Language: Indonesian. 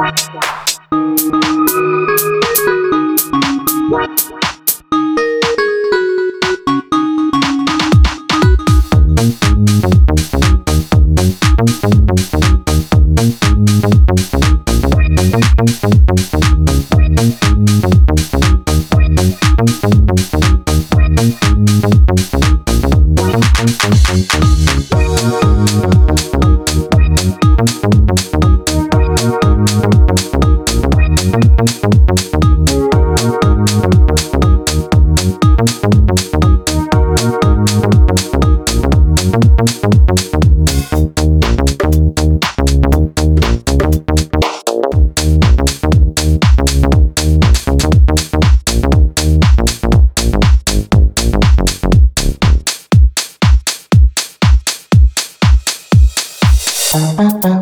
Bye. Bye.